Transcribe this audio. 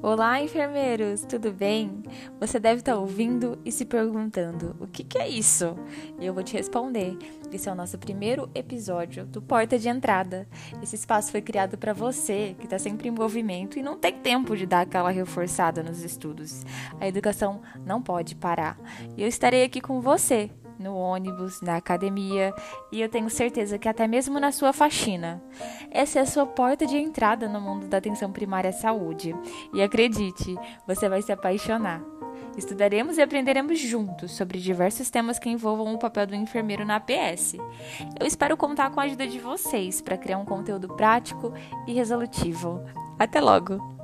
Olá, enfermeiros, tudo bem? Você deve estar ouvindo e se perguntando: o que, que é isso? E eu vou te responder. Esse é o nosso primeiro episódio do Porta de Entrada. Esse espaço foi criado para você que está sempre em movimento e não tem tempo de dar aquela reforçada nos estudos. A educação não pode parar. E eu estarei aqui com você no ônibus, na academia e eu tenho certeza que até mesmo na sua faxina. Essa é a sua porta de entrada no mundo da atenção primária à saúde. E acredite, você vai se apaixonar. Estudaremos e aprenderemos juntos sobre diversos temas que envolvam o papel do enfermeiro na APS. Eu espero contar com a ajuda de vocês para criar um conteúdo prático e resolutivo. Até logo!